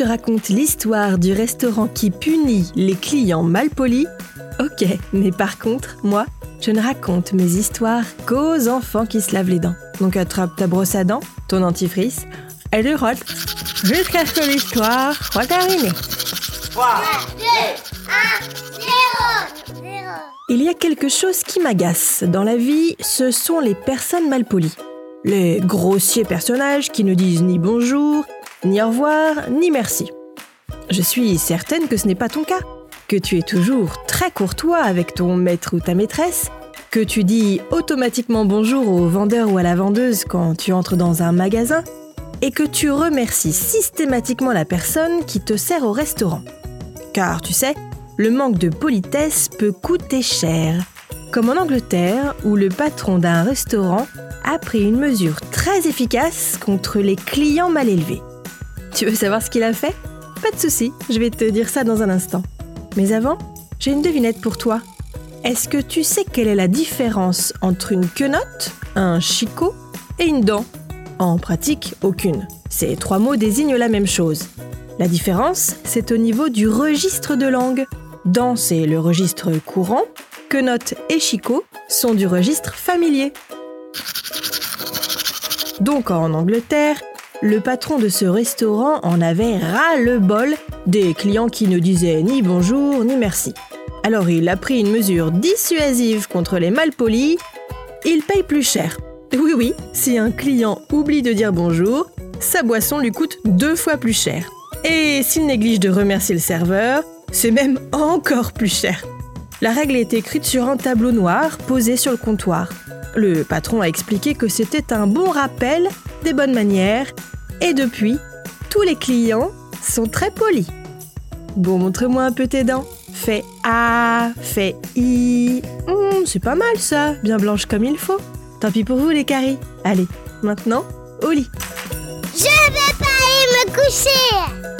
te raconte l'histoire du restaurant qui punit les clients malpolis? Ok, mais par contre, moi, je ne raconte mes histoires qu'aux enfants qui se lavent les dents. Donc attrape ta brosse à dents, ton antifrice, et le rote jusqu'à ce que l'histoire soit terminée. 3, 2, 1, 0, 0. Il y a quelque chose qui m'agace dans la vie, ce sont les personnes malpolies. Les grossiers personnages qui ne disent ni bonjour, ni au revoir, ni merci. Je suis certaine que ce n'est pas ton cas, que tu es toujours très courtois avec ton maître ou ta maîtresse, que tu dis automatiquement bonjour au vendeur ou à la vendeuse quand tu entres dans un magasin, et que tu remercies systématiquement la personne qui te sert au restaurant. Car tu sais, le manque de politesse peut coûter cher. Comme en Angleterre, où le patron d'un restaurant a pris une mesure très efficace contre les clients mal élevés. Tu veux savoir ce qu'il a fait? Pas de souci, je vais te dire ça dans un instant. Mais avant, j'ai une devinette pour toi. Est-ce que tu sais quelle est la différence entre une quenotte, un chicot et une dent? En pratique, aucune. Ces trois mots désignent la même chose. La différence, c'est au niveau du registre de langue. Dent, c'est le registre courant. Quenotte et chicot sont du registre familier. Donc en Angleterre, le patron de ce restaurant en avait ras le bol des clients qui ne disaient ni bonjour ni merci. Alors il a pris une mesure dissuasive contre les malpolis. Il paye plus cher. Oui oui, si un client oublie de dire bonjour, sa boisson lui coûte deux fois plus cher. Et s'il néglige de remercier le serveur, c'est même encore plus cher. La règle est écrite sur un tableau noir posé sur le comptoir. Le patron a expliqué que c'était un bon rappel des bonnes manières et depuis, tous les clients sont très polis. Bon, montre-moi un peu tes dents. Fais A, fais I. Hum, c'est pas mal ça, bien blanche comme il faut. Tant pis pour vous les caries. Allez, maintenant, au lit. Je vais pas aller me coucher.